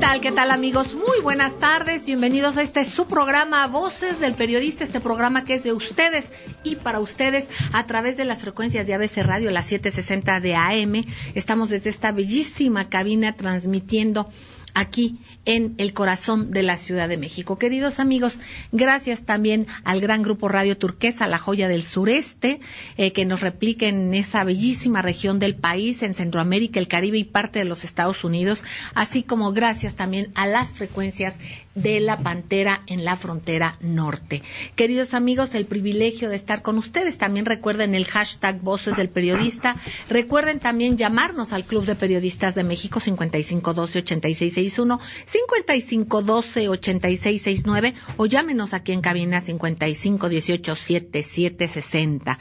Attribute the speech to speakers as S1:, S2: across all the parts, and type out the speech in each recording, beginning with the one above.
S1: tal? ¿Qué tal amigos? Muy buenas tardes. Bienvenidos a este su programa Voces del Periodista, este programa que es de ustedes y para ustedes a través de las frecuencias de ABC Radio, las 760 de AM. Estamos desde esta bellísima cabina transmitiendo aquí en el corazón de la Ciudad de México. Queridos amigos, gracias también al gran grupo Radio Turquesa, la joya del sureste, eh, que nos replica en esa bellísima región del país, en Centroamérica, el Caribe y parte de los Estados Unidos, así como gracias también a las frecuencias de la Pantera en la frontera norte. Queridos amigos, el privilegio de estar con ustedes. También recuerden el hashtag Voces del Periodista. Recuerden también llamarnos al Club de Periodistas de México 5512-8661, 5512-8669 o llámenos aquí en cabina 5518-7760.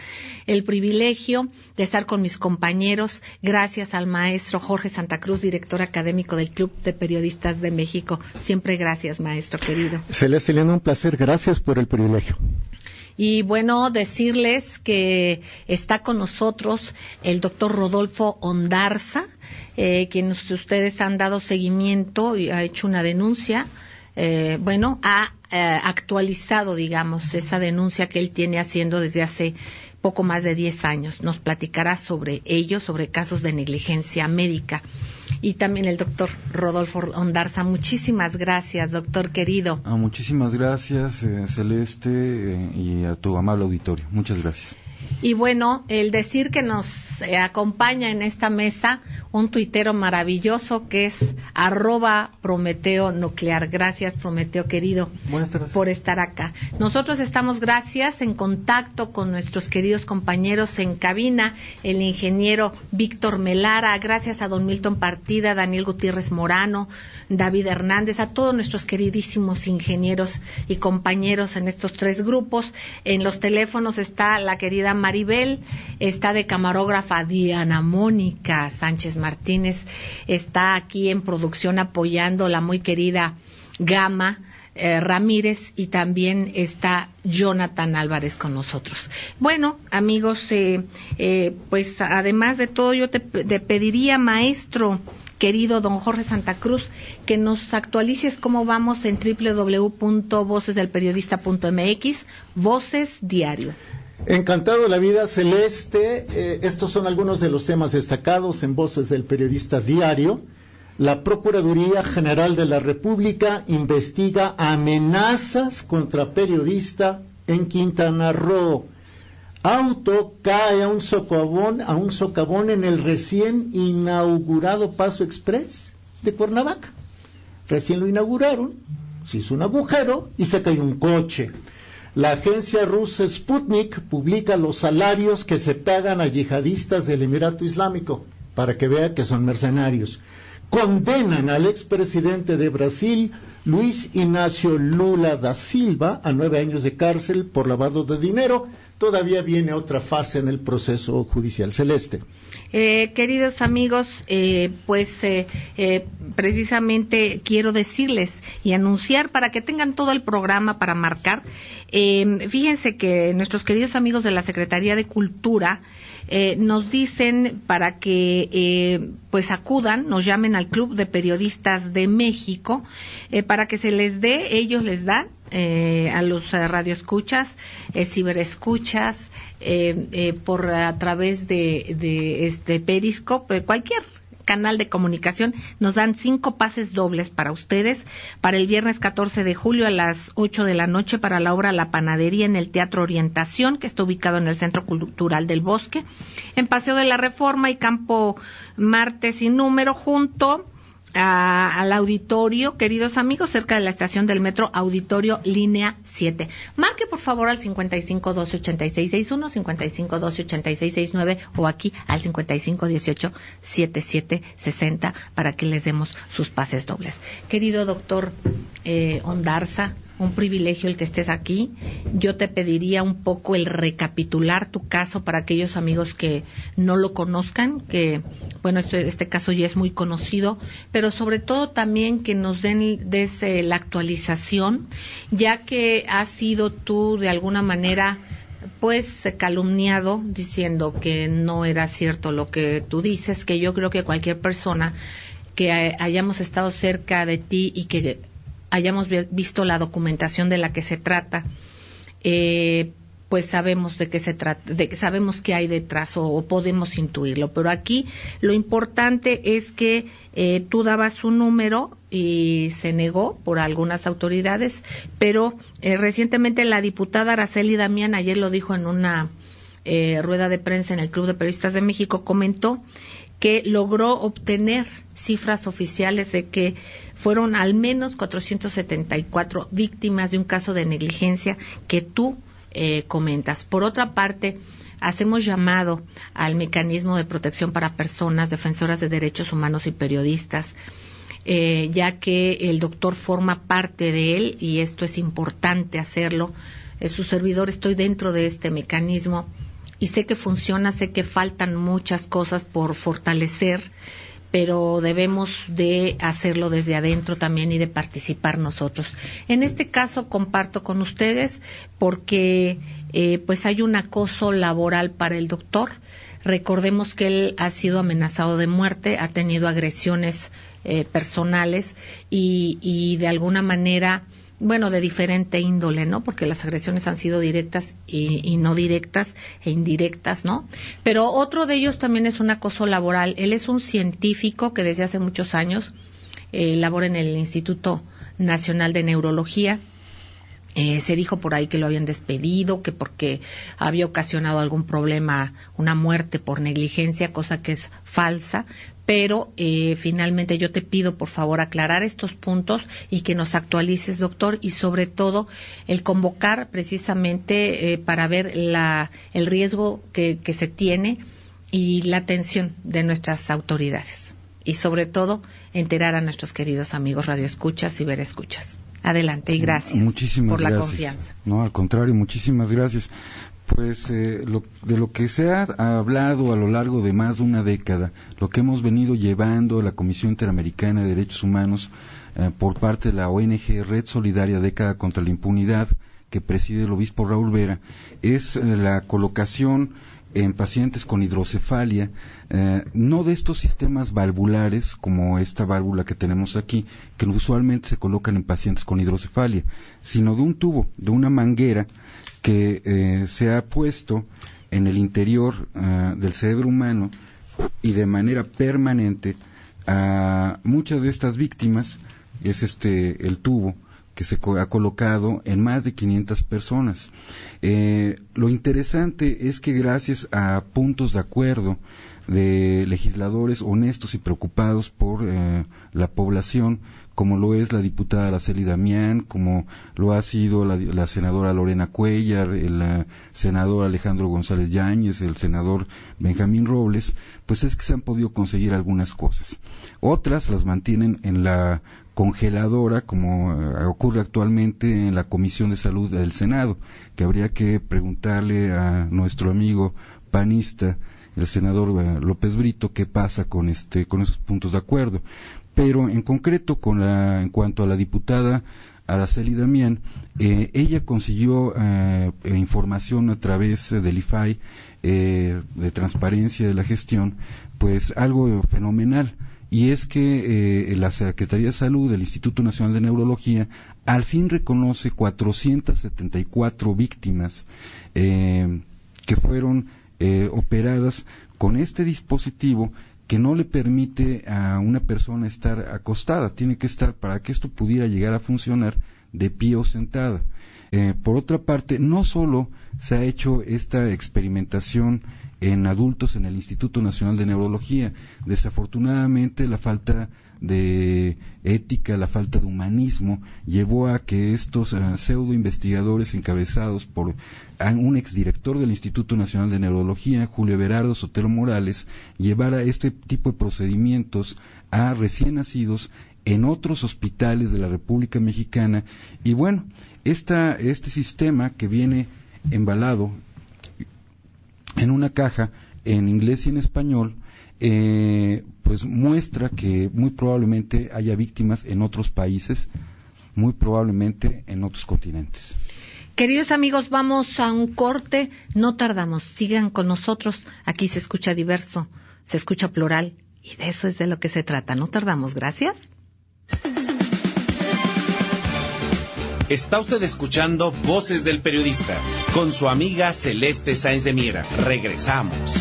S1: El privilegio de estar con mis compañeros, gracias al maestro Jorge Santa Cruz, director académico del Club de Periodistas de México. Siempre gracias, maestro querido.
S2: Celeste, un placer. Gracias por el privilegio.
S1: Y bueno, decirles que está con nosotros el doctor Rodolfo Ondarza, eh, quien ustedes han dado seguimiento y ha hecho una denuncia. Eh, bueno, ha eh, actualizado, digamos, esa denuncia que él tiene haciendo desde hace poco más de 10 años. Nos platicará sobre ello, sobre casos de negligencia médica y también el doctor Rodolfo Ondarza. Muchísimas gracias, doctor querido.
S3: Ah, muchísimas gracias, eh, Celeste, eh, y a tu amable auditorio. Muchas gracias.
S1: Y bueno, el decir que nos eh, acompaña en esta mesa un tuitero maravilloso que es arroba Prometeo Nuclear. Gracias, Prometeo querido, por estar acá. Nosotros estamos, gracias, en contacto con nuestros queridos compañeros en cabina, el ingeniero Víctor Melara, gracias a don Milton Partida, Daniel Gutiérrez Morano, David Hernández, a todos nuestros queridísimos ingenieros y compañeros en estos tres grupos. En los teléfonos está la querida Maribel, está de camarógrafa Diana Mónica Sánchez Martínez, está aquí en producción apoyando la muy querida Gama. Eh, Ramírez y también está Jonathan Álvarez con nosotros. Bueno, amigos, eh, eh, pues además de todo yo te, pediría, maestro, querido don Jorge Santa Cruz, que nos actualices cómo vamos en www.vocesdelperiodista.mx, Voces Diario.
S2: Encantado de la vida celeste. Eh, estos son algunos de los temas destacados en Voces del Periodista Diario. La Procuraduría General de la República investiga amenazas contra periodista en Quintana Roo. Auto cae a un socavón, a un socavón en el recién inaugurado Paso Express de Cuernavaca. Recién lo inauguraron, se hizo un agujero y se cayó un coche. La agencia rusa Sputnik publica los salarios que se pagan a yihadistas del Emirato Islámico, para que vea que son mercenarios. Condenan al expresidente de Brasil, Luis Ignacio Lula da Silva, a nueve años de cárcel por lavado de dinero. Todavía viene otra fase en el proceso judicial celeste.
S1: Eh, queridos amigos, eh, pues eh, eh, precisamente quiero decirles y anunciar para que tengan todo el programa para marcar. Eh, fíjense que nuestros queridos amigos de la Secretaría de Cultura eh, nos dicen para que eh, pues acudan, nos llamen al Club de Periodistas de México eh, para que se les dé, ellos les dan eh, a los eh, radioescuchas, eh, ciberescuchas, por a través de, de este Periscope, cualquier canal de comunicación. Nos dan cinco pases dobles para ustedes para el viernes 14 de julio a las 8 de la noche para la obra La Panadería en el Teatro Orientación, que está ubicado en el Centro Cultural del Bosque, en Paseo de la Reforma y Campo Marte sin número, junto al auditorio, queridos amigos, cerca de la estación del metro Auditorio Línea 7. Marque por favor al 55 12 86 61, 55 12 86 69 o aquí al 55 18 77 60 para que les demos sus pases dobles. Querido doctor eh, Ondarza, un privilegio el que estés aquí. Yo te pediría un poco el recapitular tu caso para aquellos amigos que no lo conozcan, que, bueno, este, este caso ya es muy conocido, pero sobre todo también que nos den desde la actualización, ya que has sido tú de alguna manera pues calumniado diciendo que no era cierto lo que tú dices, que yo creo que cualquier persona que hayamos estado cerca de ti y que hayamos visto la documentación de la que se trata, eh, pues sabemos de qué se trata, de, sabemos qué hay detrás o, podemos intuirlo. Pero aquí lo importante es que eh, tú dabas un número y se negó por algunas autoridades, pero eh, recientemente la diputada Araceli Damián, ayer lo dijo en una rueda de prensa en el Club de Periodistas de México, comentó que logró obtener cifras oficiales de que fueron al menos 474 víctimas de un caso de negligencia que tú eh, comentas. Por otra parte, hacemos llamado al mecanismo de protección para personas defensoras de derechos humanos y periodistas, eh, ya que el doctor forma parte de él y esto es importante hacerlo. Su servidor, estoy dentro de este mecanismo y sé que funciona, sé que faltan muchas cosas por fortalecer pero debemos de hacerlo desde adentro también y de participar nosotros. En este caso comparto con ustedes porque eh, pues hay un acoso laboral para el doctor. Recordemos que él ha sido amenazado de muerte, ha tenido agresiones eh, personales y, y de alguna manera bueno, de diferente índole, ¿no? Porque las agresiones han sido directas y, no directas e indirectas, ¿no? Pero otro de ellos también es un acoso laboral. Él es un científico que desde hace muchos años eh, labora en el Instituto Nacional de Neurología. Eh, se dijo por ahí que lo habían despedido, que porque había ocasionado algún problema, una muerte por negligencia, cosa que es falsa, pero eh, finalmente yo te pido por favor aclarar estos puntos y que nos actualices, doctor, y sobre todo el convocar precisamente eh, para ver la, el riesgo que, que se tiene y la atención de nuestras autoridades. Y sobre todo enterar a nuestros queridos amigos radioescuchas y verescuchas. Adelante y gracias por la confianza.
S3: No, al contrario, muchísimas gracias. Pues eh, de lo que se ha hablado a lo largo de más de una década, lo que hemos venido llevando la Comisión Interamericana de Derechos Humanos eh, por parte de la ONG Red Solidaria Década contra la Impunidad, que preside el obispo Raúl Vera, es eh, la colocación en pacientes con hidrocefalia, no de estos sistemas valvulares como esta válvula que tenemos aquí, que usualmente se colocan en pacientes con hidrocefalia, sino de un tubo, de una manguera que eh, se ha puesto en el interior ah, del cerebro humano y de manera permanente a muchas de estas víctimas es este el tubo que se ha colocado en más de 500 personas. Eh, lo interesante es que gracias a puntos de acuerdo de legisladores honestos y preocupados por eh, la población, como lo es la diputada Araceli Damián, como lo ha sido la, senadora Lorena Cuellar, el senador Alejandro González Yáñez, el senador Benjamín Robles, pues es que se han podido conseguir algunas cosas. Otras las mantienen en la congeladora, como eh, ocurre actualmente en la Comisión de Salud del Senado, que habría que preguntarle a nuestro amigo panista, el senador eh, López Brito, qué pasa con este, con esos puntos de acuerdo pero en concreto con la, en cuanto a la diputada Araceli Damián, eh, ella consiguió eh, información a través del IFAI eh, de transparencia de la gestión, pues algo fenomenal. Y es que la Secretaría de Salud del Instituto Nacional de Neurología al fin reconoce 474 víctimas que fueron operadas con este dispositivo que no le permite a una persona estar acostada, tiene que estar para que esto pudiera llegar a funcionar de pie o sentada. Eh, por otra parte, no solo se ha hecho esta experimentación en adultos en el Instituto Nacional de Neurología, desafortunadamente la falta de ética, la falta de humanismo, llevó a que estos eh, pseudo investigadores encabezados por un exdirector del Instituto Nacional de Neurología, Julio Berardo Sotelo Morales, llevara este tipo de procedimientos a recién nacidos en otros hospitales de la República Mexicana. Y bueno, esta, este sistema que viene embalado en una caja en inglés y en español, eh, pues muestra que muy probablemente haya víctimas en otros países, muy probablemente en otros continentes.
S1: Queridos amigos, vamos a un corte, no tardamos, sigan con nosotros, aquí se escucha diverso, se escucha plural y de eso es de lo que se trata, no tardamos, gracias.
S4: Está usted escuchando Voces del Periodista con su amiga Celeste Sáenz de Miera. Regresamos.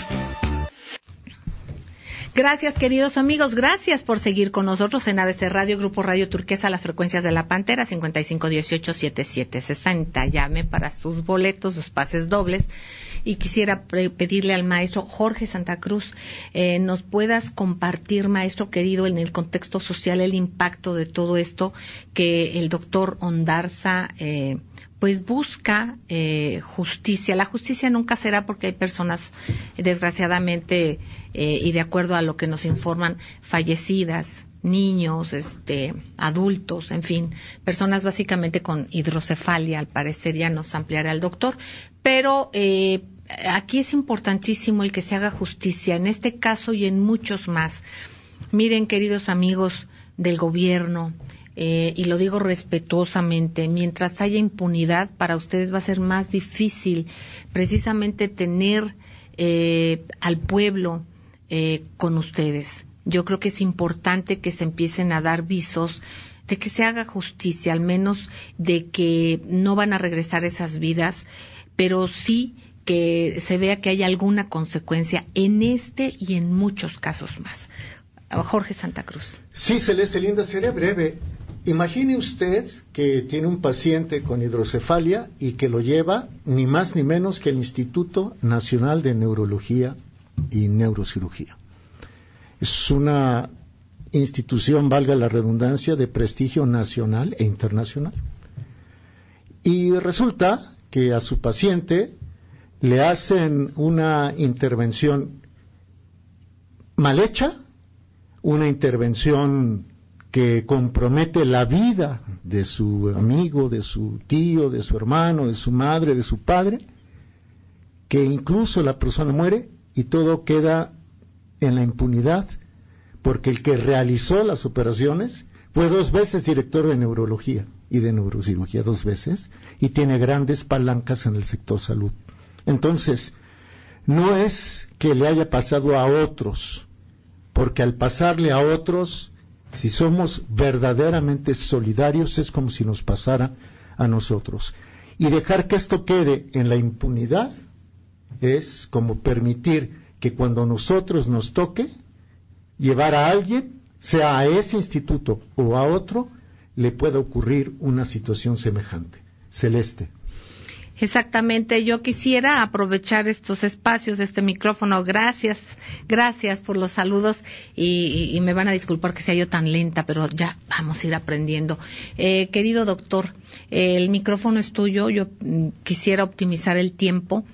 S1: Gracias, queridos amigos. Gracias por seguir con nosotros en ABC Radio, Grupo Radio Turquesa, las frecuencias de la Pantera, 5518-7760. Llame para sus boletos, sus pases dobles. Y quisiera pedirle al maestro Jorge Santa Cruz, eh, nos puedas compartir, maestro querido, en el contexto social, el impacto de todo esto que el doctor Ondarza eh, pues busca eh, justicia. La justicia nunca será porque hay personas, desgraciadamente, eh, y de acuerdo a lo que nos informan, fallecidas, niños, este, adultos, en fin, personas básicamente con hidrocefalia, al parecer ya nos ampliará el doctor, pero eh, aquí es importantísimo el que se haga justicia, en este caso y en muchos más. Miren, queridos amigos del gobierno, eh, y lo digo respetuosamente, mientras haya impunidad, para ustedes va a ser más difícil precisamente tener eh, al pueblo eh, con ustedes. Yo creo que es importante que se empiecen a dar visos de que se haga justicia, al menos de que no van a regresar esas vidas, pero sí que se vea que hay alguna consecuencia en este y en muchos casos más. Jorge Santa Cruz.
S2: Sí, Celeste Linda, seré breve. Imagine usted que tiene un paciente con hidrocefalia y que lo lleva ni más ni menos que el Instituto Nacional de Neurología y Neurocirugía. Es una institución, valga la redundancia, de prestigio nacional e internacional. Y resulta que a su paciente le hacen una intervención mal hecha, una intervención que compromete la vida de su amigo, de su tío, de su hermano, de su madre, de su padre, que incluso la persona muere y todo queda en la impunidad, porque el que realizó las operaciones fue dos veces director de neurología y de neurocirugía, dos veces, y tiene grandes palancas en el sector salud. Entonces, no es que le haya pasado a otros, porque al pasarle a otros, si somos verdaderamente solidarios, es como si nos pasara a nosotros. Y dejar que esto quede en la impunidad es como permitir que cuando nosotros nos toque llevar a alguien, sea a ese instituto o a otro, le pueda ocurrir una situación semejante. Celeste.
S1: Exactamente, yo quisiera aprovechar estos espacios, este micrófono. Gracias, gracias por los saludos y, me van a disculpar que sea yo tan lenta, pero ya vamos a ir aprendiendo. Eh, querido doctor, el micrófono es tuyo. Yo mm, quisiera optimizar el tiempo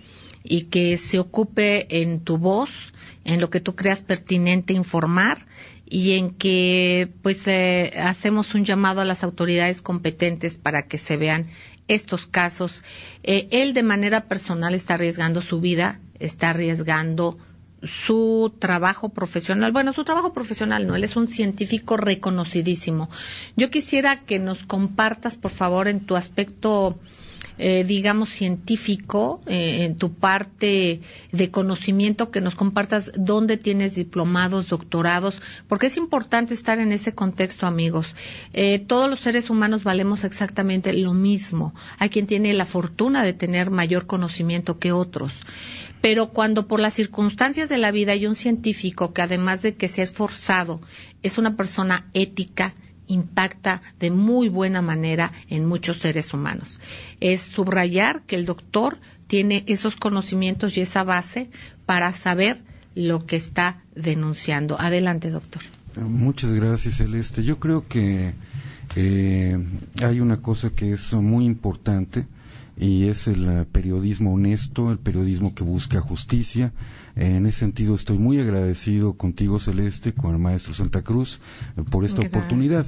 S1: y que se ocupe en tu voz, en lo que tú creas pertinente informar y en que pues eh, hacemos un llamado a las autoridades competentes para que se vean estos casos. Eh, él de manera personal está arriesgando su vida, está arriesgando su trabajo profesional. Bueno, su trabajo profesional no, él es un científico reconocidísimo. Yo quisiera que nos compartas, por favor, en tu aspecto eh, digamos, científico, eh, en tu parte de conocimiento, que nos compartas dónde tienes diplomados, doctorados, porque es importante estar en ese contexto, amigos. Eh, todos los seres humanos valemos exactamente lo mismo. Hay quien tiene la fortuna de tener mayor conocimiento que otros. Pero cuando por las circunstancias de la vida hay un científico que además de que se ha esforzado, es una persona ética, impacta de muy buena manera en muchos seres humanos. Es subrayar que el doctor tiene esos conocimientos y esa base para saber lo que está denunciando. Adelante, doctor.
S3: Muchas gracias, Celeste. Yo creo que eh, hay una cosa que es muy importante y es el periodismo honesto, el periodismo que busca justicia. En ese sentido estoy muy agradecido contigo, Celeste, con el maestro Santa Cruz, por esta oportunidad.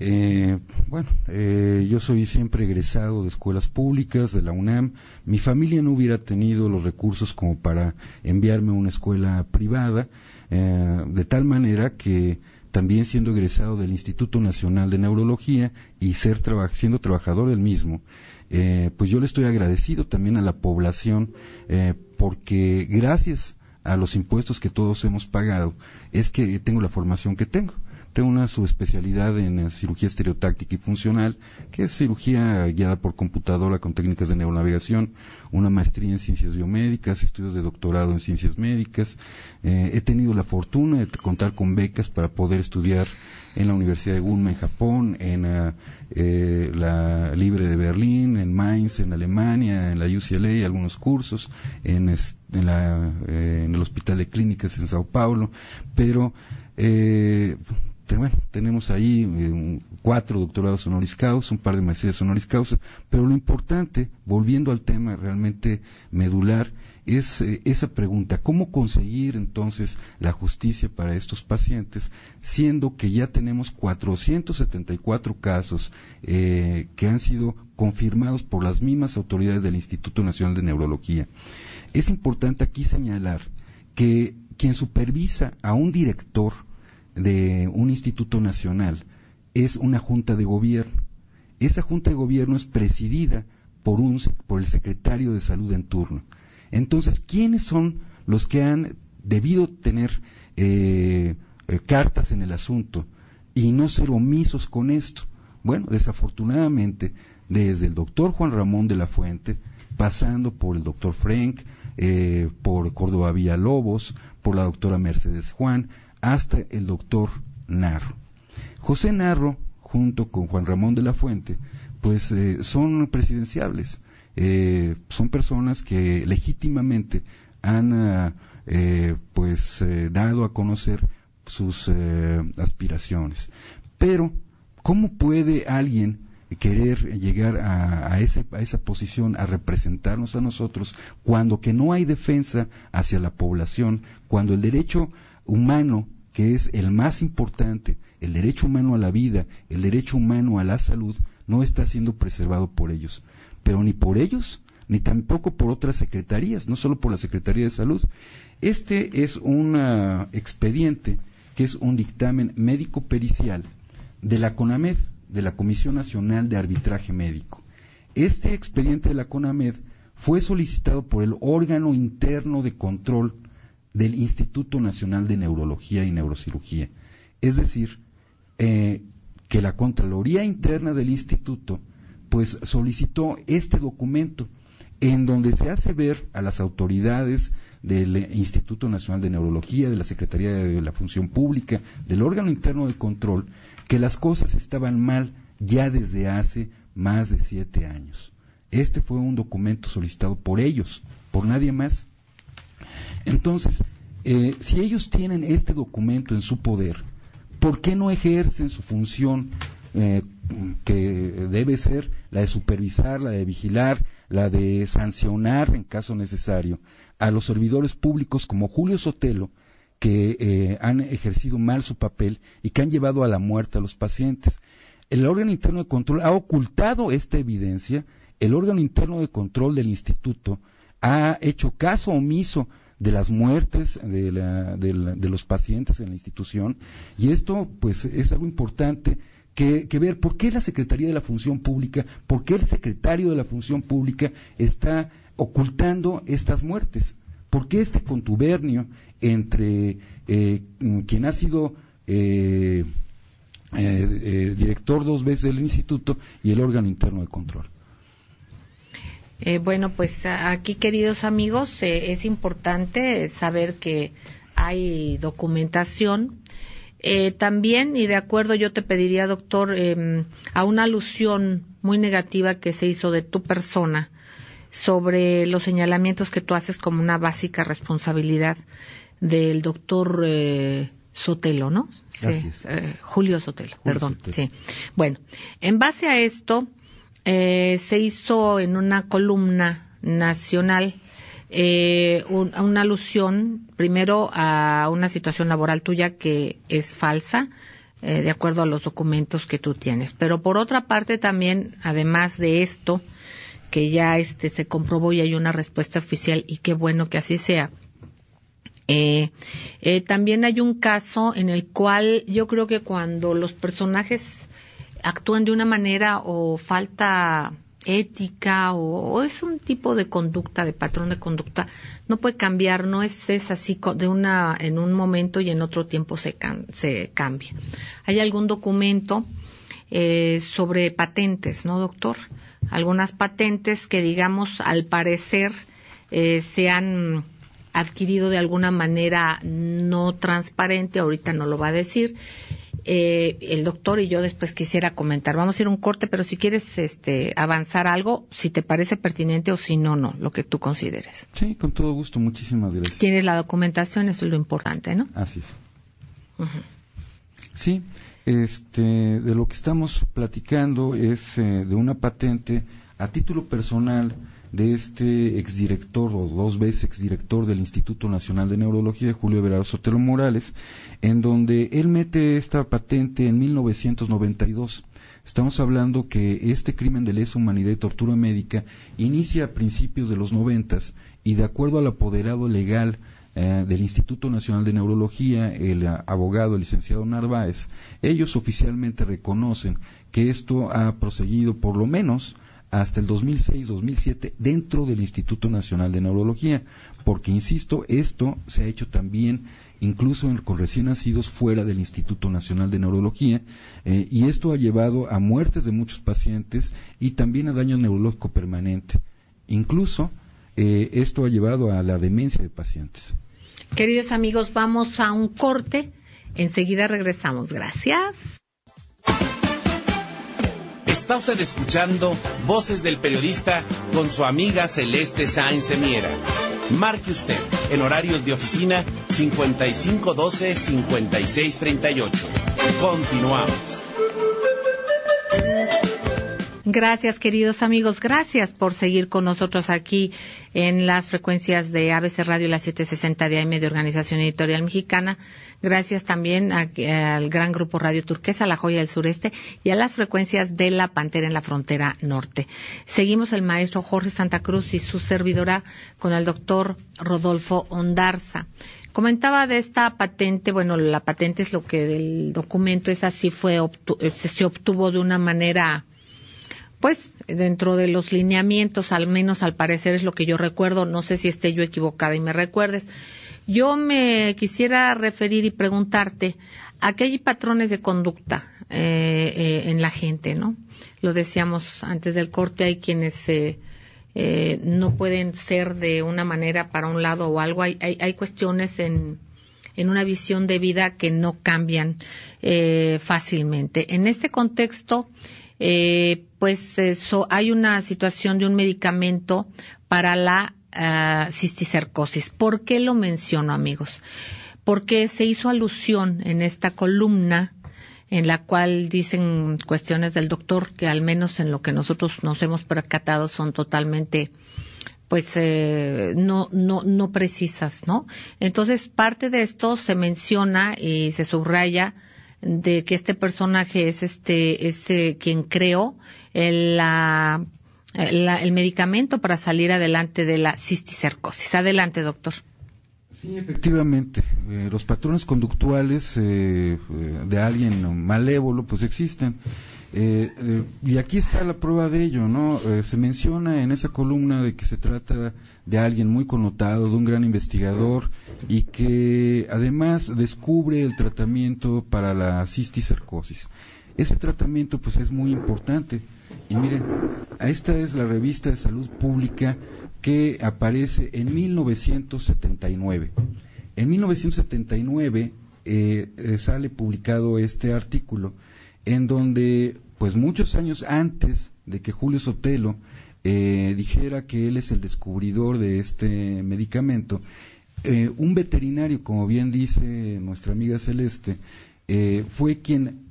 S3: Eh, bueno, eh, yo soy siempre egresado de escuelas públicas, de la UNAM. Mi familia no hubiera tenido los recursos como para enviarme a una escuela privada, eh, de tal manera que también siendo egresado del Instituto Nacional de Neurología y ser siendo trabajador del mismo, pues yo le estoy agradecido también a la población porque gracias a los impuestos que todos hemos pagado es que tengo la formación que tengo. Tengo una subespecialidad en eh, cirugía estereotáctica y funcional, que es cirugía guiada por computadora con técnicas de neuronavegación, una maestría en ciencias biomédicas, estudios de doctorado en ciencias médicas. Eh, he tenido la fortuna de contar con becas para poder estudiar en la Universidad de Gunma en Japón, en eh, la Libre de Berlín, en Mainz, en Alemania, en la UCLA, algunos cursos, en, en, el Hospital de Clínicas en Sao Paulo, pero bueno, tenemos ahí eh, cuatro doctorados honoris causa, un par de maestrías honoris causa, pero lo importante, volviendo al tema realmente medular, es eh, esa pregunta, ¿cómo conseguir entonces la justicia para estos pacientes, siendo que ya tenemos 474 casos eh, que han sido confirmados por las mismas autoridades del Instituto Nacional de Neurología? Es importante aquí señalar que quien supervisa a un director de un instituto nacional es una junta de gobierno. Esa junta de gobierno es presidida por, un, por el secretario de salud en turno. Entonces, ¿quiénes son los que han debido tener eh, eh, cartas en el asunto y no ser omisos con esto? Bueno, desafortunadamente, desde el doctor Juan Ramón de la Fuente, pasando por el doctor Frank, eh, por Córdoba Villalobos, por la doctora Mercedes Juan, hasta el doctor Narro. José Narro, junto con Juan Ramón de la Fuente, pues eh, son presidenciables, eh, son personas que legítimamente han ah, eh, pues dado a conocer sus aspiraciones. Pero, ¿cómo puede alguien querer llegar a, a, esa posición, a representarnos a nosotros, cuando que no hay defensa hacia la población, cuando el derecho humano que es el más importante, el derecho humano a la vida, el derecho humano a la salud, no está siendo preservado por ellos. Pero ni por ellos, ni tampoco por otras secretarías, no solo por la Secretaría de Salud. Este es un ah, expediente que es un dictamen médico pericial de la CONAMED, de la Comisión Nacional de Arbitraje Médico. Este expediente de la CONAMED fue solicitado por el órgano interno de control del Instituto Nacional de Neurología y Neurocirugía. Es decir, eh, que la Contraloría Interna del Instituto pues solicitó este documento en donde se hace ver a las autoridades del Instituto Nacional de Neurología, de la Secretaría de la Función Pública, del órgano interno de control, que las cosas estaban mal ya desde hace más de siete años. Este fue un documento solicitado por ellos, por nadie más. Entonces, eh, si ellos tienen este documento en su poder, ¿por qué no ejercen su función eh, que debe ser la de supervisar, la de vigilar, la de sancionar en caso necesario a los servidores públicos como Julio Sotelo, que eh, han ejercido mal su papel y que han llevado a la muerte a los pacientes. El órgano interno de control ha ocultado esta evidencia, el órgano interno de control del instituto ha hecho caso omiso de las muertes de, de, los pacientes en la institución y esto pues es algo importante que, ver por qué la Secretaría de la Función Pública, por qué el secretario de la Función Pública está ocultando estas muertes, por qué este contubernio entre eh, quien ha sido eh, eh, director dos veces del instituto y el órgano interno de control.
S1: Eh, bueno, pues aquí, queridos amigos, eh, es importante saber que hay documentación. Eh, también, y de acuerdo, yo te pediría, doctor, em, a una alusión muy negativa que se hizo de tu persona sobre los señalamientos que tú haces como una básica responsabilidad del doctor Sotelo, ¿no?
S3: Sí,
S1: eh, Julio Sotelo, perdón. Sí. Bueno, en base a esto, eh, se hizo en una columna nacional eh, una alusión primero a una situación laboral tuya que es falsa, eh, de acuerdo a los documentos que tú tienes. Pero por otra parte también, además de esto, que ya este se comprobó y hay una respuesta oficial y qué bueno que así sea. Eh, eh, también hay un caso en el cual yo creo que cuando los personajes actúan de una manera o falta ética o, es un tipo de conducta, de patrón de conducta, no puede cambiar, no es, es así de una, en un momento y en otro tiempo se, se cambia. ¿Hay algún documento eh, sobre patentes, no, doctor? Algunas patentes que, digamos, al parecer eh, se han adquirido de alguna manera no transparente, ahorita no lo va a decir, eh, el doctor y yo después quisiera comentar. Vamos a ir un corte, pero si quieres este, avanzar algo, si te parece pertinente o si no, no, lo que tú consideres.
S3: Sí, con todo gusto, muchísimas gracias.
S1: Tienes la documentación, eso es lo importante, ¿no?
S3: Así es. Sí, este, de lo que estamos platicando es eh, de una patente a título personal de este exdirector o dos veces exdirector del Instituto Nacional de Neurología, Julio Everardo Sotelo Morales, en donde él mete esta patente en 1992. Estamos hablando que este crimen de lesa humanidad y tortura médica inicia a principios de los noventas y de acuerdo al apoderado legal eh, del Instituto Nacional de Neurología, el abogado el licenciado Narváez, ellos oficialmente reconocen que esto ha proseguido por lo menos hasta el 2006-2007 dentro del Instituto Nacional de Neurología, porque, insisto, esto se ha hecho también incluso con recién nacidos fuera del Instituto Nacional de Neurología, eh, y esto ha llevado a muertes de muchos pacientes y también a daño neurológico permanente. Incluso eh, esto ha llevado a la demencia de pacientes.
S1: Queridos amigos, vamos a un corte. Enseguida regresamos. Gracias.
S4: Está usted escuchando Voces del Periodista con su amiga Celeste Sáenz de Miera. Marque usted en horarios de oficina 5512-5638. Continuamos.
S1: Gracias, queridos amigos. Gracias por seguir con nosotros aquí en las frecuencias de ABC Radio, la 760 de AM de Organización Editorial Mexicana. Gracias también al gran grupo Radio Turquesa, La Joya del Sureste, y a las frecuencias de La Pantera en la frontera norte. Seguimos el maestro Jorge Santa Cruz y su servidora con el doctor Rodolfo Ondarza. Comentaba de esta patente, bueno, la patente es lo que del documento es así, fue, se obtuvo de una manera pues dentro de los lineamientos, al menos al parecer es lo que yo recuerdo, no sé si esté yo equivocada y me recuerdes. Yo me quisiera referir y preguntarte, ¿a qué hay patrones de conducta eh, eh, en la gente, no? Lo decíamos antes del corte, hay quienes eh, no pueden ser de una manera para un lado o algo, hay, hay, hay cuestiones en, en una visión de vida que no cambian fácilmente. En este contexto, eh, pues eso, hay una situación de un medicamento para la uh, cisticercosis. ¿Por qué lo menciono, amigos? Porque se hizo alusión en esta columna en la cual dicen cuestiones del doctor que al menos en lo que nosotros nos hemos percatado son totalmente pues eh, no no no precisas, ¿no? Entonces parte de esto se menciona y se subraya de que este personaje es este es eh, quien creó el, la, el medicamento para salir adelante de la cisticercosis. Adelante, doctor.
S3: Sí, efectivamente. Eh, los patrones conductuales eh, de alguien malévolo, pues existen. Y aquí está la prueba de ello, ¿no? se menciona en esa columna de que se trata de alguien muy connotado, de un gran investigador y que además descubre el tratamiento para la cisticercosis. Ese tratamiento pues es muy importante. Y miren, esta es la revista de salud pública que aparece en 1979. En 1979 eh, eh, sale publicado este artículo en donde pues muchos años antes de que Julio Sotelo eh, dijera que él es el descubridor de este medicamento, eh, un veterinario, como bien dice nuestra amiga Celeste, eh, fue quien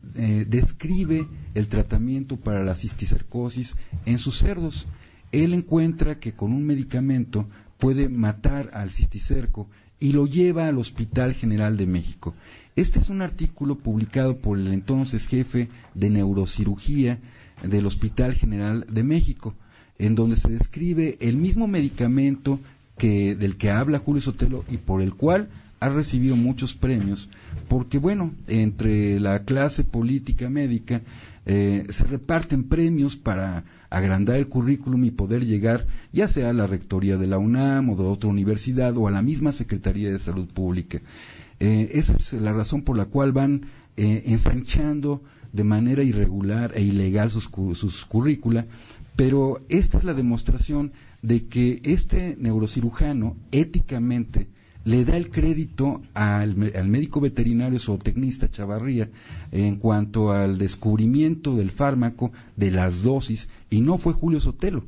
S3: describe el tratamiento para la cisticercosis en sus cerdos. Él encuentra que con un medicamento puede matar al cisticerco y lo lleva al Hospital General de México. Este es un artículo publicado por el entonces jefe de neurocirugía del Hospital General de México, en donde se describe el mismo medicamento que, del que habla Julio Sotelo y por el cual ha recibido muchos premios, porque bueno, entre la clase política médica eh, se reparten premios para agrandar el currículum y poder llegar ya sea a la rectoría de la UNAM o de otra universidad o a la misma Secretaría de Salud Pública. Eh, esa es la razón por la cual van eh, ensanchando de manera irregular e ilegal sus, sus currícula, pero esta es la demostración de que este neurocirujano éticamente le da el crédito al, médico veterinario zootecnista Chavarría en cuanto al descubrimiento del fármaco, de las dosis, y no fue Julio Sotelo.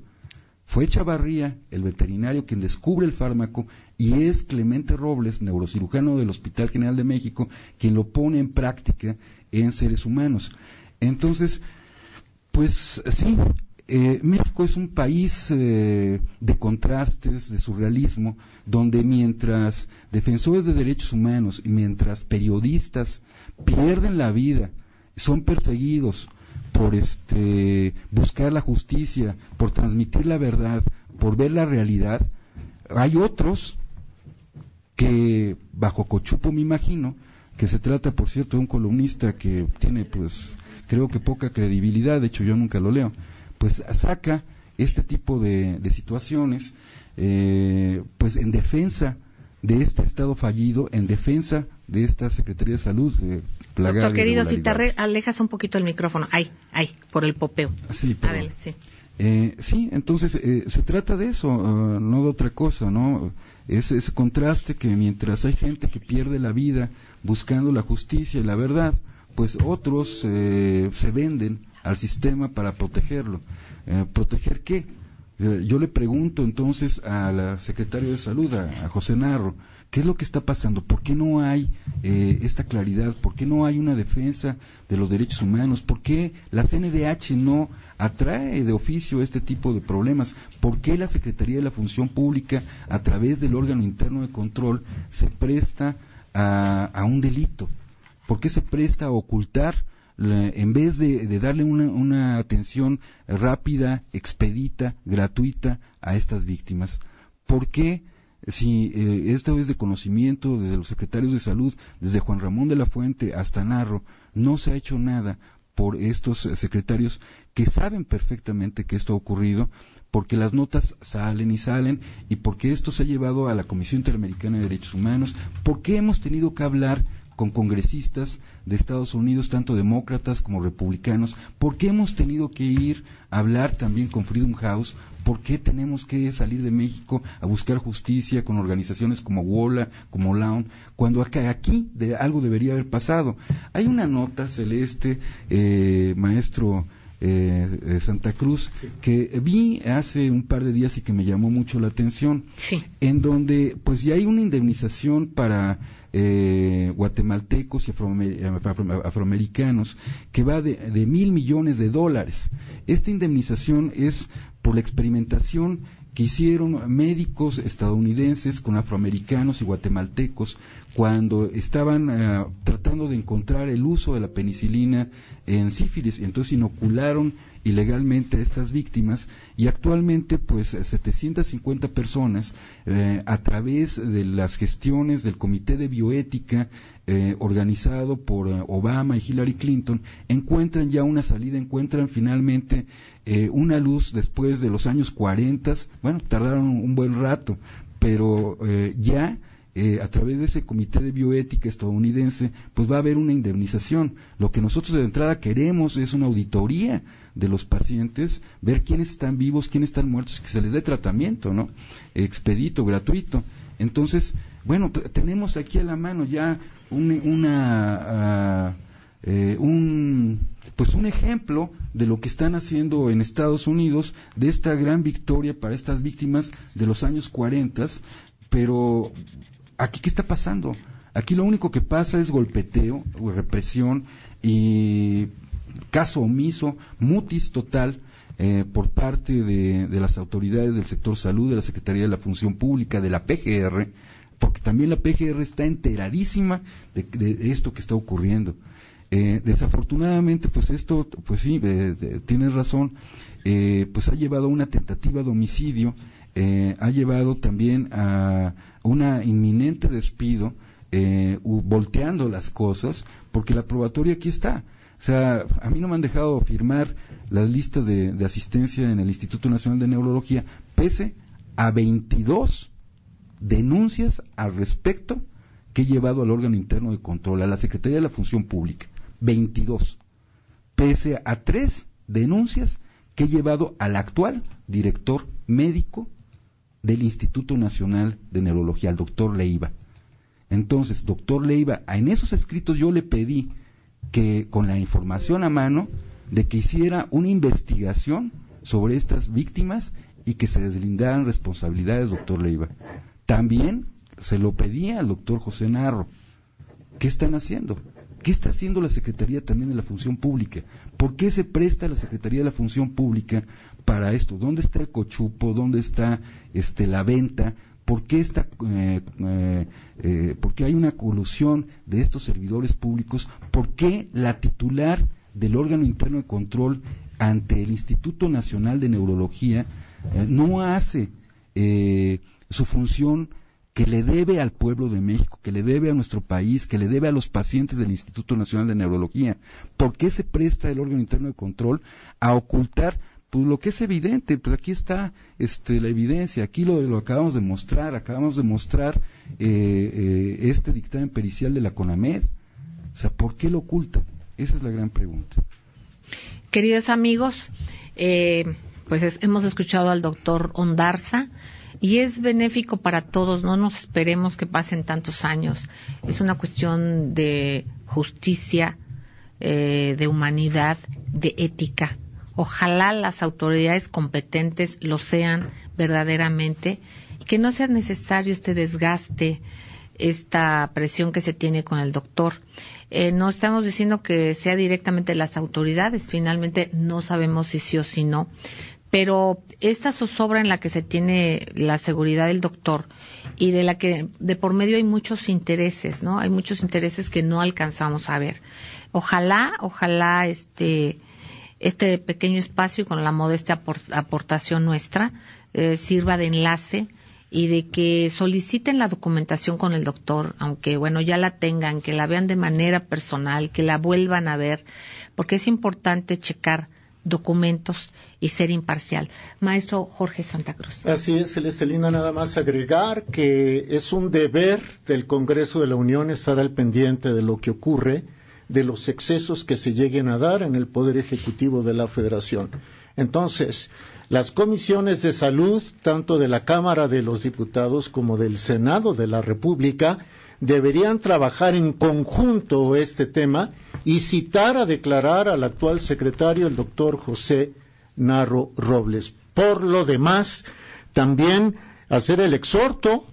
S3: Fue Chavarría, el veterinario, quien descubre el fármaco y es Clemente Robles, neurocirujano del Hospital General de México, quien lo pone en práctica en seres humanos. Entonces, pues sí, eh, México es un país eh, de contrastes, de surrealismo, donde mientras defensores de derechos humanos y mientras periodistas pierden la vida, son perseguidos por este, buscar la justicia, por transmitir la verdad, por ver la realidad, hay otros que bajo cochupo me imagino, que se trata por cierto de un columnista que tiene pues creo que poca credibilidad, de hecho yo nunca lo leo, pues saca este tipo de, situaciones eh, pues en defensa de este Estado fallido, en defensa de esta Secretaría de Salud. Eh,
S1: Doctor querido, si te alejas un poquito el micrófono, ahí, ahí, por el popeo.
S3: Sí, sí. Eh, sí, entonces eh, se trata de eso, ah, no de otra cosa, ¿no? Es ese contraste que mientras hay gente que pierde la vida buscando la justicia y la verdad, pues otros se venden al sistema para protegerlo. Eh, ¿Proteger qué? Eh, yo le pregunto entonces a la secretaria de Salud, a, José Narro, ¿qué es lo que está pasando? ¿Por qué no hay eh, esta claridad? ¿Por qué no hay una defensa de los derechos humanos? ¿Por qué la CNDH no atrae de oficio este tipo de problemas? ¿Por qué la Secretaría de la Función Pública, a través del órgano interno de control, se presta a, a un delito? ¿Por qué se presta a ocultar en vez de, darle una, atención rápida, expedita, gratuita a estas víctimas. ¿Por qué? Si eh, esto es de conocimiento desde los secretarios de salud, desde Juan Ramón de la Fuente hasta Narro, no se ha hecho nada por estos eh, secretarios que saben perfectamente que esto ha ocurrido, porque las notas salen y salen y porque esto se ha llevado a la Comisión Interamericana de Derechos Humanos, porque hemos tenido que hablar con congresistas de Estados Unidos, tanto demócratas como republicanos, ¿por qué hemos tenido que ir a hablar también con Freedom House? ¿Por qué tenemos que salir de México a buscar justicia con organizaciones como WOLA, como LAUN, cuando aquí de, algo debería haber pasado? Hay una nota celeste, eh, maestro eh, eh, Santa Cruz, que vi hace un par de días y que me llamó mucho la atención, en donde pues ya hay una indemnización para eh, guatemaltecos y afroamericanos que va de, mil millones de dólares. Esta indemnización es por la experimentación que hicieron médicos estadounidenses con afroamericanos y guatemaltecos cuando estaban eh, tratando de encontrar el uso de la penicilina en sífilis. Entonces inocularon ilegalmente a estas víctimas y actualmente pues 750 personas eh, a través de las gestiones del Comité de Bioética eh, organizado por eh, Obama y Hillary Clinton encuentran ya una salida, encuentran finalmente una luz después de los años 40, bueno, tardaron un buen rato, pero ya eh, a través de ese comité de bioética estadounidense, pues va a haber una indemnización. Lo que nosotros de entrada queremos es una auditoría de los pacientes, ver quiénes están vivos, quiénes están muertos, que se les dé tratamiento, ¿no? Expedito, gratuito. Entonces, bueno, tenemos aquí a la mano ya un, una, eh, un, pues un ejemplo de lo que están haciendo en Estados Unidos, de esta gran victoria para estas víctimas de los años 40, pero aquí qué está pasando. Aquí lo único que pasa es golpeteo, represión y caso omiso, mutis total eh, por parte de, las autoridades del sector salud, de la Secretaría de la Función Pública, de la PGR, porque también la PGR está enteradísima de, esto que está ocurriendo. Eh, desafortunadamente, pues esto, pues sí, tienes razón, eh, pues ha llevado a una tentativa de homicidio, ha llevado también a una inminente despido, volteando las cosas, porque la probatoria aquí está. O sea, a mí no me han dejado firmar las listas de, asistencia en el Instituto Nacional de Neurología, pese a 22 denuncias al respecto que he llevado al órgano interno de control, a la Secretaría de la Función Pública. 22. Pese a tres denuncias que he llevado al actual director médico del Instituto Nacional de Neurología, al doctor Leiva. Entonces, doctor Leiva, en esos escritos yo le pedí que con la información a mano de que hiciera una investigación sobre estas víctimas y que se deslindaran responsabilidades, doctor Leiva. También se lo pedía al doctor José Narro. ¿Qué están haciendo? ¿Qué está haciendo la Secretaría también de la Función Pública? ¿Por qué se presta la Secretaría de la Función Pública para esto? ¿Dónde está el cochupo? ¿Dónde está este, la venta? ¿Por qué, está, eh, eh, eh, ¿Por qué hay una colusión de estos servidores públicos? ¿Por qué la titular del órgano interno de control ante el Instituto Nacional de Neurología no hace su función que le debe al pueblo de México, que le debe a nuestro país, que le debe a los pacientes del Instituto Nacional de Neurología? ¿Por qué se presta el órgano interno de control a ocultar pues lo que es evidente, pues aquí está este, la evidencia, aquí lo, lo acabamos de mostrar, acabamos de mostrar eh, eh, este dictamen pericial de la CONAMED. O sea, ¿por qué lo oculta? Esa es la gran pregunta.
S1: Queridos amigos, eh, pues hemos escuchado al doctor Ondarza y es benéfico para todos, no nos esperemos que pasen tantos años. Es una cuestión de justicia, de humanidad, de ética Ojalá las autoridades competentes lo sean verdaderamente y que no sea necesario este desgaste, esta presión que se tiene con el doctor. Eh, no estamos diciendo que sea directamente las autoridades, finalmente no sabemos si sí o si no, pero esta zozobra en la que se tiene la seguridad del doctor y de la que de por medio hay muchos intereses, ¿no? Hay muchos intereses que no alcanzamos a ver. Ojalá, ojalá este este pequeño espacio y con la modesta aportación nuestra eh, sirva de enlace y de que soliciten la documentación con el doctor, aunque bueno, ya la tengan, que la vean de manera personal, que la vuelvan a ver, porque es importante checar documentos y ser imparcial. Maestro Jorge Santa Cruz.
S2: Así es, Celestelina, nada más agregar que es un deber del Congreso de la Unión estar al pendiente de lo que ocurre de los excesos que se lleguen a dar en el Poder Ejecutivo de la Federación. Entonces, las comisiones de salud, tanto de la Cámara de los Diputados como del Senado de la República, deberían trabajar en conjunto este tema y citar a declarar al actual secretario, el doctor José Narro Robles. Por lo demás, también hacer el exhorto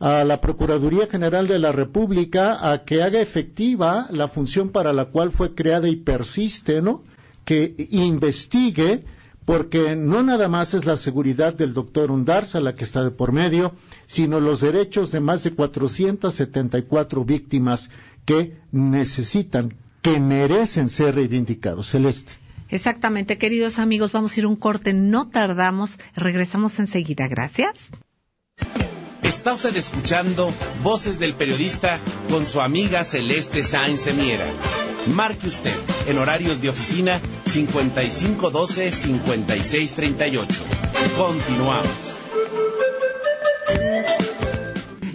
S2: a la Procuraduría General de la República a que haga efectiva la función para la cual fue creada y persiste, ¿no? Que investigue, porque no nada más es la seguridad del doctor Undarza la que está de por medio, sino los derechos de más de 474 víctimas que necesitan, que merecen ser reivindicados. Celeste.
S1: Exactamente, queridos amigos, vamos a ir un corte, no tardamos, regresamos enseguida. Gracias.
S4: Está usted escuchando Voces del Periodista con su amiga Celeste Sáenz de Miera. Marque usted en horarios de oficina 5512-5638. Continuamos.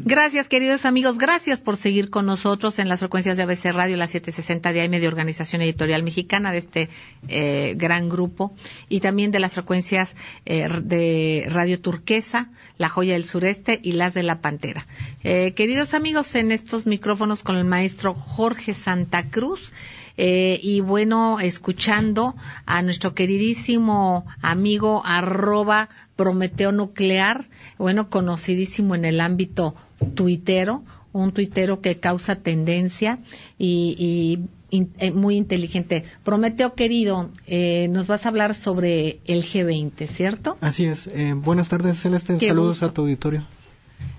S1: Gracias, queridos amigos. Gracias por seguir con nosotros en las frecuencias de ABC Radio, la 760 de AM de Organización Editorial Mexicana, de este eh, gran grupo, y también de las frecuencias eh, de Radio Turquesa, La Joya del Sureste y las de La Pantera. Eh, queridos amigos, en estos micrófonos con el maestro Jorge Santa Cruz. y bueno, escuchando a nuestro queridísimo amigo arroba Prometeo Nuclear, bueno, conocidísimo en el ámbito tuitero, un tuitero que causa tendencia y, eh, muy inteligente. Prometeo, querido, eh, nos vas a hablar sobre el G20, ¿cierto?
S5: Así es. Eh, buenas tardes, Celeste. Saludos a tu auditorio.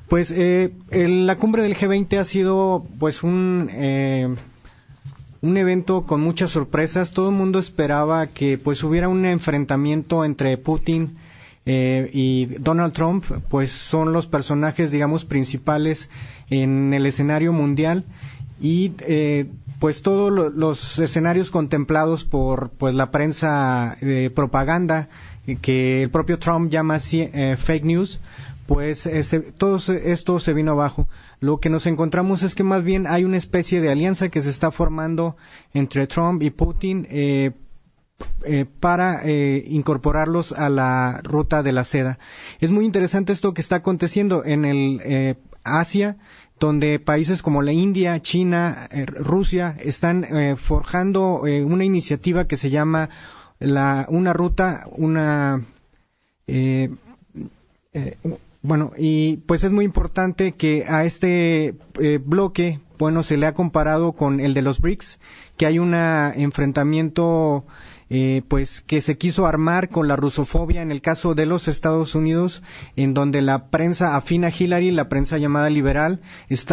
S5: Pues la cumbre del G20 ha sido pues un un evento con muchas sorpresas. Todo el mundo esperaba que pues hubiera un enfrentamiento entre Putin eh, y Donald Trump, pues son los personajes, digamos, principales en el escenario mundial y eh, pues todos los escenarios contemplados por pues la prensa de propaganda que el propio Trump llama eh, fake news, pues todo esto se vino abajo. Lo que nos encontramos es que más bien hay una especie de alianza que se está formando entre Trump y Putin eh, eh, para eh, incorporarlos a la ruta de la seda. Es muy interesante esto que está aconteciendo en el Asia, donde países como la India, China, Rusia están forjando una iniciativa que se llama la, una ruta, una bueno, y pues es muy importante que a este eh, bloque, bueno, se le ha comparado con el de los BRICS, que hay un enfrentamiento eh, pues que se quiso armar con la rusofobia en el caso de los Estados Unidos, en donde la prensa afina a Hillary, la prensa llamada liberal,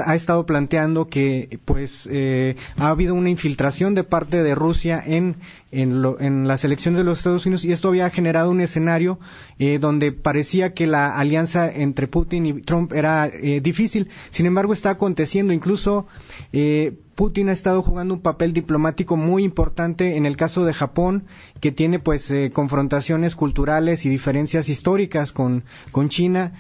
S5: ha estado planteando que pues eh, ha habido una infiltración de parte de Rusia en en, las elecciones de los Estados Unidos y esto había generado un escenario eh, donde parecía que la alianza entre Putin y Trump era eh, difícil. Sin embargo, está aconteciendo. Incluso eh, Putin ha estado jugando un papel diplomático muy importante en el caso de Japón, que tiene pues confrontaciones culturales y diferencias históricas con, con China.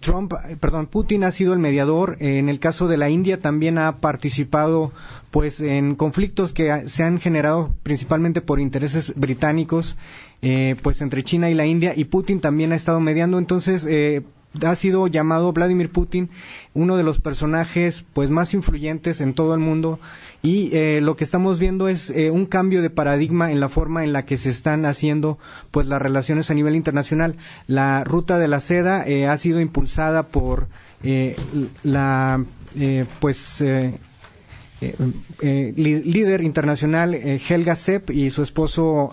S5: Trump, perdón, Putin ha sido el mediador. en el caso de la India también ha participado pues en conflictos que se han generado principalmente por intereses británicos, eh, pues entre China y la India, y Putin también ha estado mediando, entonces eh, ha sido llamado Vladimir Putin uno de los personajes pues más influyentes en todo el mundo y eh, lo que estamos viendo es un cambio de paradigma en la forma en la que se están haciendo pues las relaciones a nivel internacional. La ruta de la seda ha sido impulsada por la pues eh, eh, líder internacional eh, Helga Sepp y su esposo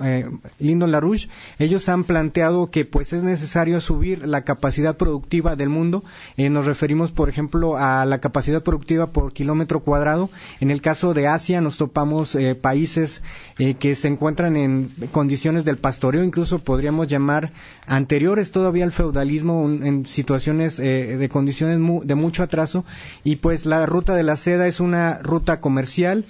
S5: Lyndon LaRouche, ellos han planteado que pues es necesario subir la capacidad productiva del mundo. nos referimos, por ejemplo, a la capacidad productiva por kilómetro cuadrado. En el caso de Asia nos topamos países que se encuentran en condiciones del pastoreo, incluso podríamos llamar anteriores todavía al feudalismo, en situaciones de condiciones de mucho atraso. Y pues la ruta de la seda es una ruta comercial,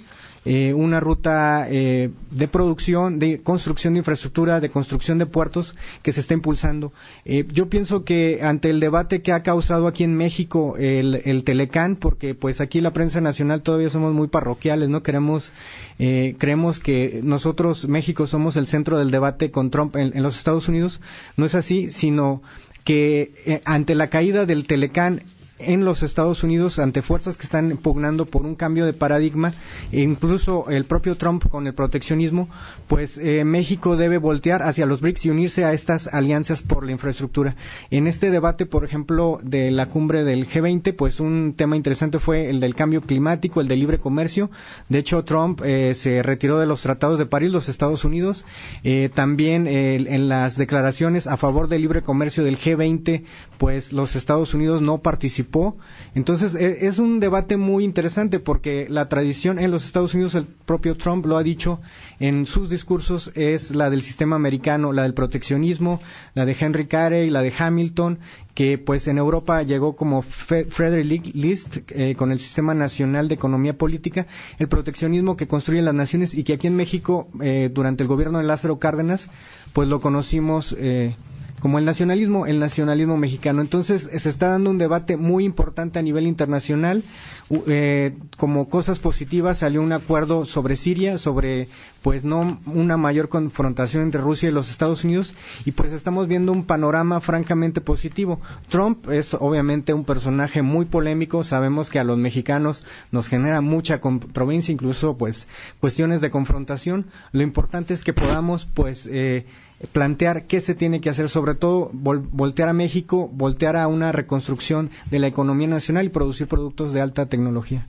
S5: eh, una ruta eh, de producción, de construcción de infraestructura, de construcción de puertos que se está impulsando. Eh, yo pienso que ante el debate que ha causado aquí en México el, el, Telecán, porque pues aquí la prensa nacional todavía somos muy parroquiales, no queremos, creemos que nosotros México somos el centro del debate con Trump en los Estados Unidos. No es así, sino que ante la caída del Telecán en los Estados Unidos ante fuerzas que están pugnando por un cambio de paradigma, e incluso el propio Trump con el proteccionismo, pues eh, México debe voltear hacia los BRICS y unirse a estas alianzas por la infraestructura. En este debate, por ejemplo, de la cumbre del G20, pues un tema interesante fue el del cambio climático, el del libre comercio. De hecho, Trump eh, se retiró de los tratados de París, los Estados Unidos. Eh, también en las declaraciones a favor del libre comercio del G20, pues los Estados Unidos no participaron entonces e, es un debate muy interesante porque la tradición en los Estados Unidos, el propio Trump lo ha dicho en sus discursos, es la del sistema americano, la del proteccionismo, la de Henry Carey, la de Hamilton, que pues en Europa llegó como Frederick List eh, con el Sistema Nacional de Economía Política, el proteccionismo que construyen las naciones y que aquí en México eh, durante el gobierno de Lázaro Cárdenas pues lo conocimos eh, como el nacionalismo, el nacionalismo mexicano. Entonces se está dando un debate muy importante a nivel internacional. Eh, como cosas positivas salió un acuerdo sobre Siria, sobre pues no una mayor confrontación entre Rusia y los Estados Unidos y pues estamos viendo un panorama francamente positivo. Trump es obviamente un personaje muy polémico, sabemos que a los mexicanos nos genera mucha controversia, incluso pues cuestiones de confrontación. Lo importante es que podamos pues eh, plantear qué se tiene que hacer, sobre todo voltear a México, voltear a una reconstrucción de la economía nacional y producir productos de alta tecnología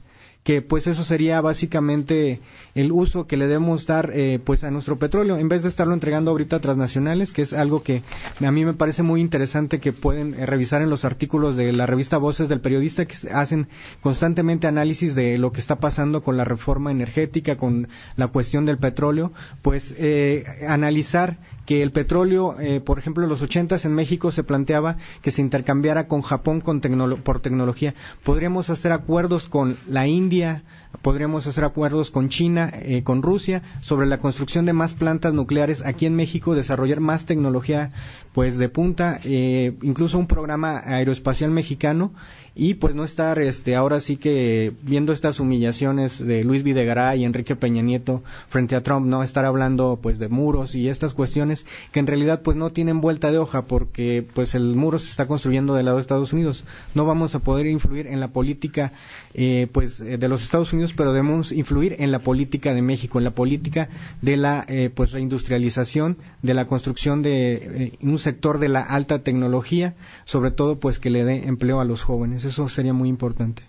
S5: que pues eso sería básicamente el uso que le debemos dar eh, pues a nuestro petróleo en vez de estarlo entregando ahorita a transnacionales que es algo que a mí me parece muy interesante que pueden eh, revisar en los artículos de la revista Voces del Periodista que hacen constantemente análisis de lo que está pasando con la reforma energética con la cuestión del petróleo pues eh, analizar que el petróleo, por ejemplo, en los ochentas en México se planteaba que se intercambiara con Japón con por tecnología. Podríamos hacer acuerdos con la India Yeah, podríamos hacer acuerdos con China, eh, con Rusia, sobre la construcción de más plantas nucleares aquí en México, desarrollar más tecnología pues de punta, eh, incluso un programa aeroespacial mexicano y pues no estar este ahora sí que viendo estas humillaciones de Luis Videgaray y Enrique Peña Nieto frente a Trump, no estar hablando pues de muros y estas cuestiones que en realidad pues no tienen vuelta de hoja porque pues el muro se está construyendo del lado de Estados Unidos. No vamos a poder influir en la política eh, pues de los Estados Unidos, pero debemos influir en la política de México, en la política de la eh, pues reindustrialización, de la construcción de eh, un sector de la alta tecnología, sobre todo pues que le dé empleo a los jóvenes. Eso sería muy importante.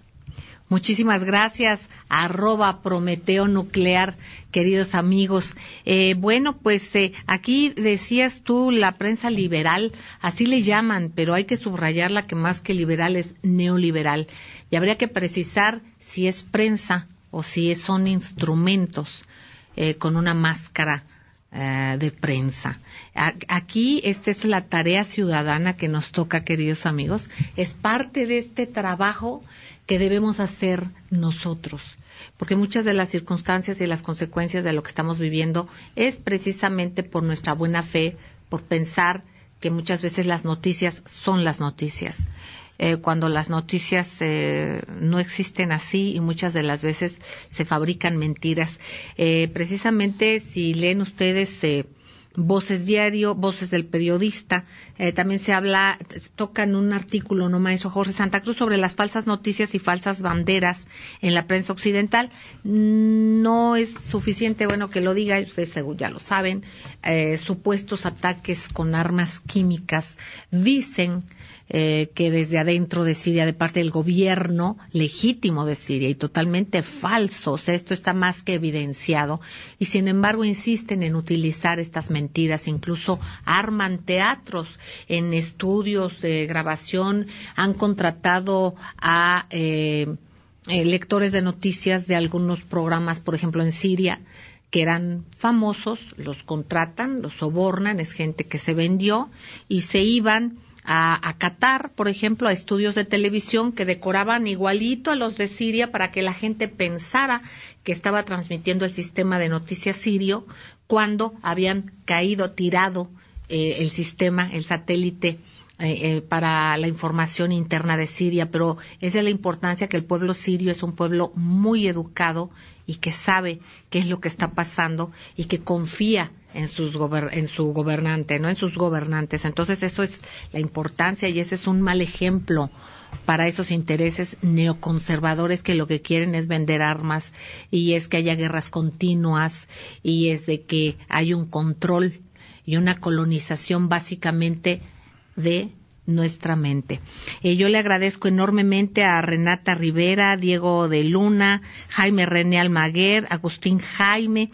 S1: Muchísimas gracias, arroba Prometeo Nuclear, queridos amigos. Eh, bueno, pues aquí decías tú la prensa liberal, así le llaman, pero hay que subrayarla que más que liberal es neoliberal. Y habría que precisar si es prensa o si son instrumentos eh, con una máscara eh, de prensa. Aquí esta es la tarea ciudadana que nos toca, queridos amigos. Es parte de este trabajo que debemos hacer nosotros, porque muchas de las circunstancias y las consecuencias de lo que estamos viviendo es precisamente por nuestra buena fe, por pensar que muchas veces las noticias son las noticias. Eh, cuando las noticias eh, no existen así y muchas de las veces se fabrican mentiras. Eh, precisamente si leen ustedes Voces Diario, Voces del Periodista. también se habla, tocan un artículo, ¿no, maestro Jorge Santa Cruz, sobre las falsas noticias y falsas banderas en la prensa occidental. No es suficiente, bueno, que lo diga, ustedes ya lo saben, supuestos ataques con armas químicas. Dicen eh, que desde adentro de Siria, de parte del gobierno legítimo de Siria y totalmente falso. O sea, esto está más que evidenciado. Y sin embargo insisten en utilizar estas mentiras, incluso arman teatros en estudios de grabación, han contratado a eh, eh, lectores de noticias de algunos programas, por ejemplo, en Siria que eran famosos, los contratan, los sobornan, es gente que se vendió y se iban a, Qatar, por ejemplo, a estudios de televisión que decoraban igualito a los de Siria para que la gente pensara que estaba transmitiendo el sistema de noticias sirio cuando habían caído, tirado eh, el sistema, el satélite eh, eh, para la información interna de Siria, pero es de la importancia que el pueblo sirio es un pueblo muy educado y que sabe qué es lo que está pasando y que confía en, sus en su gobernante, no en sus gobernantes. Entonces eso es la importancia y ese es un mal ejemplo para esos intereses neoconservadores que lo que quieren es vender armas y es que haya guerras continuas y es de que hay un control y una colonización básicamente de nuestra mente. Eh, yo le agradezco enormemente a Renata Rivera, Diego de Luna, Jaime René Almaguer, Agustín Jaime,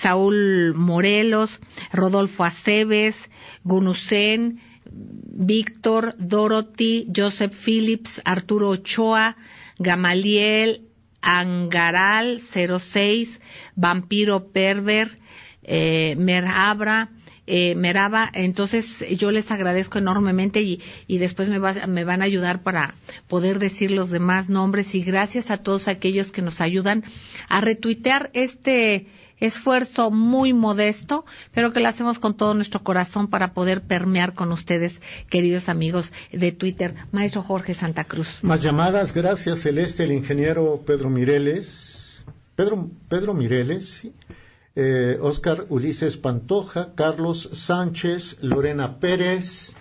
S1: Saúl Morelos, Rodolfo Aceves, Gunusen, Víctor, Dorothy, Joseph Phillips, Arturo Ochoa, Gamaliel, Angaral 06, Vampiro Perver, eh, Merabra, eh, Meraba, entonces yo les agradezco enormemente y, y después me, me van a ayudar para poder decir los demás nombres. Y gracias a todos aquellos que nos ayudan a retuitear este esfuerzo muy modesto, pero que lo hacemos con todo nuestro corazón para poder permear con ustedes, queridos amigos de Twitter. Maestro Jorge Santa Cruz.
S2: Más llamadas, gracias Celeste, el ingeniero Pedro Mireles. Pedro, Pedro Mireles, eh, Oscar Ulises Pantoja, Carlos Sánchez, Lorena Pérez,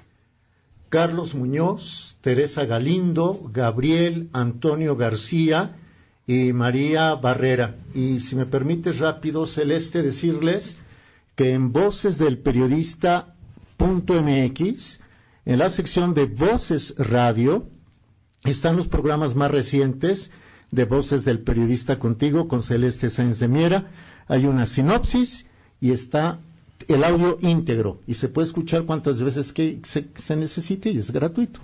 S2: Carlos Muñoz, Teresa Galindo, Gabriel Antonio García y María Barrera. Y si me permite rápido, Celeste, decirles que en Voces del Periodista.mx, en la sección de Voces Radio, están los programas más recientes de Voces del Periodista Contigo con Celeste Sáenz de Miera. Hay una sinopsis y está el audio íntegro y se puede escuchar cuantas veces que se, necesite y es gratuito.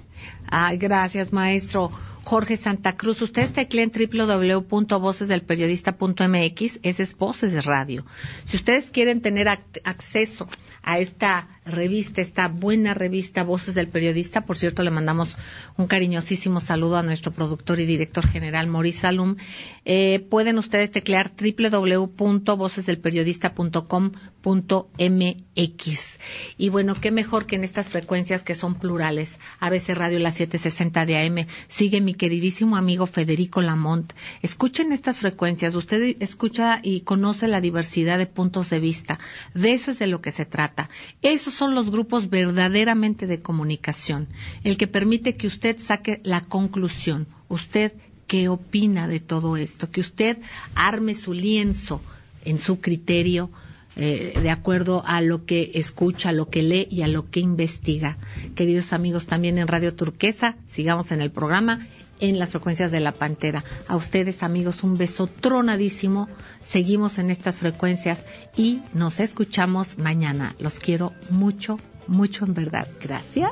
S1: Ay, gracias, maestro. Jorge Santa Cruz, ustedes tecleen www.vocesdelperiodista.mx, ese es Voces Radio. Si ustedes quieren tener acceso a esta revista, esta buena revista Voces del Periodista. Por cierto, le mandamos un cariñosísimo saludo a nuestro productor y director general, Maurice Salum. Eh, pueden ustedes teclear www.vocesdelperiodista.com.mx. Y bueno, qué mejor que en estas frecuencias que son plurales. ABC Radio la 760 de AM. Sigue mi queridísimo amigo Federico Lamont. Escuchen estas frecuencias. Usted escucha y conoce la diversidad de puntos de vista. De eso es de lo que se trata. Eso son los grupos verdaderamente de comunicación, el que permite que usted saque la conclusión. Usted, ¿qué opina de todo esto? Que usted arme su lienzo en su criterio eh, de acuerdo a lo que escucha, a lo que lee y a lo que investiga. Queridos amigos, también en Radio Turquesa, sigamos en el programa en las frecuencias de la Pantera. A ustedes, amigos, un beso tronadísimo. Seguimos en estas frecuencias y nos escuchamos mañana. Los quiero mucho, mucho en verdad. Gracias.